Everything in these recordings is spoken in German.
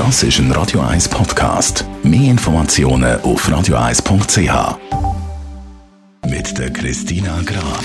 Das ist ein Radio 1 Podcast. Mehr Informationen auf radio1.ch. Mit der Christina Graf.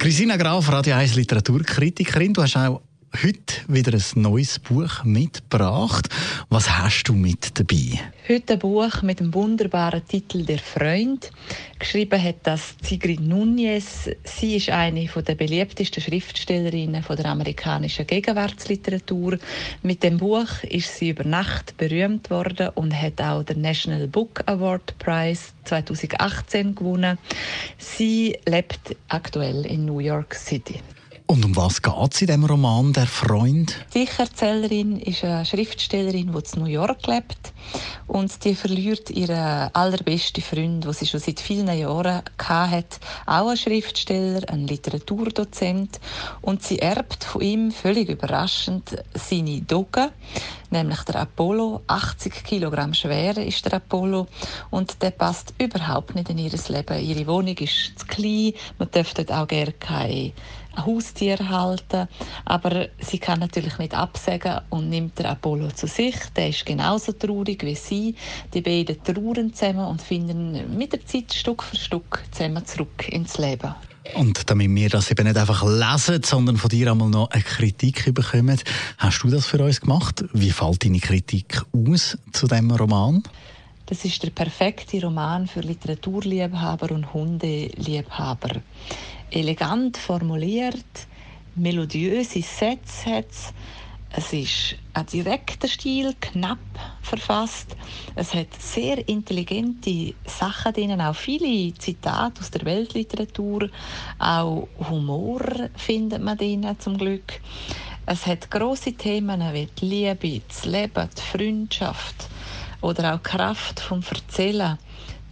Christina Graf, Radio 1 Literaturkritikerin. Du hast auch heute wieder ein neues Buch mitgebracht. Was hast du mit dabei? Heute ein Buch mit dem wunderbaren Titel Der Freund. Geschrieben hat das Sigrid Nunez. Sie ist eine der beliebtesten Schriftstellerinnen der amerikanischen Gegenwartsliteratur. Mit dem Buch ist sie über Nacht berühmt worden und hat auch den National Book Award Prize 2018 gewonnen. Sie lebt aktuell in New York City. Und um was geht es in dem Roman «Der Freund»? Die Ich-Erzählerin ist eine Schriftstellerin, die in New York lebt. Und die verliert ihren allerbesten Freund, den sie schon seit vielen Jahren hatte. Auch ein Schriftsteller, ein Literaturdozent. Und sie erbt von ihm, völlig überraschend, seine Dogge, nämlich der Apollo. 80 Kilogramm schwer ist der Apollo. Und der passt überhaupt nicht in ihr Leben. Ihre Wohnung ist zu klein. Man dort auch gerne keine Haustier halten. Aber sie kann natürlich nicht absagen und nimmt den Apollo zu sich. Der ist genauso traurig wie sie. Die beiden trauern zusammen und finden mit der Zeit Stück für Stück zusammen zurück ins Leben. Und damit wir das eben nicht einfach lesen, sondern von dir einmal noch eine Kritik bekommen, hast du das für uns gemacht? Wie fällt deine Kritik aus zu diesem Roman? Das ist der perfekte Roman für Literaturliebhaber und Hundeliebhaber. Elegant formuliert, melodiöse Sätze hat es. Ist ein direkter Stil, knapp verfasst. Es hat sehr intelligente Sachen drin, auch viele Zitate aus der Weltliteratur. Auch Humor findet man drin, zum Glück. Es hat große Themen wie die Liebe, das Leben, die Freundschaft oder auch Kraft vom Erzählen,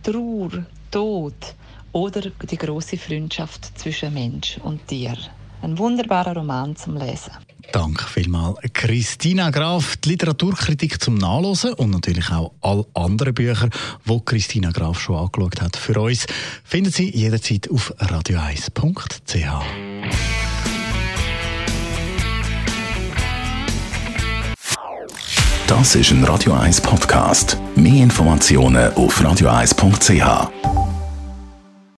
Trauer, Tod oder die große Freundschaft zwischen Mensch und Tier. Ein wunderbarer Roman zum Lesen. Danke vielmals, Christina Graf. Die Literaturkritik zum Nachlesen und natürlich auch alle anderen Bücher, die Christina Graf schon angeschaut hat für uns, finden Sie jederzeit auf radio1.ch. Das ist ein Radio 1 Podcast. Mehr Informationen auf radio1.ch.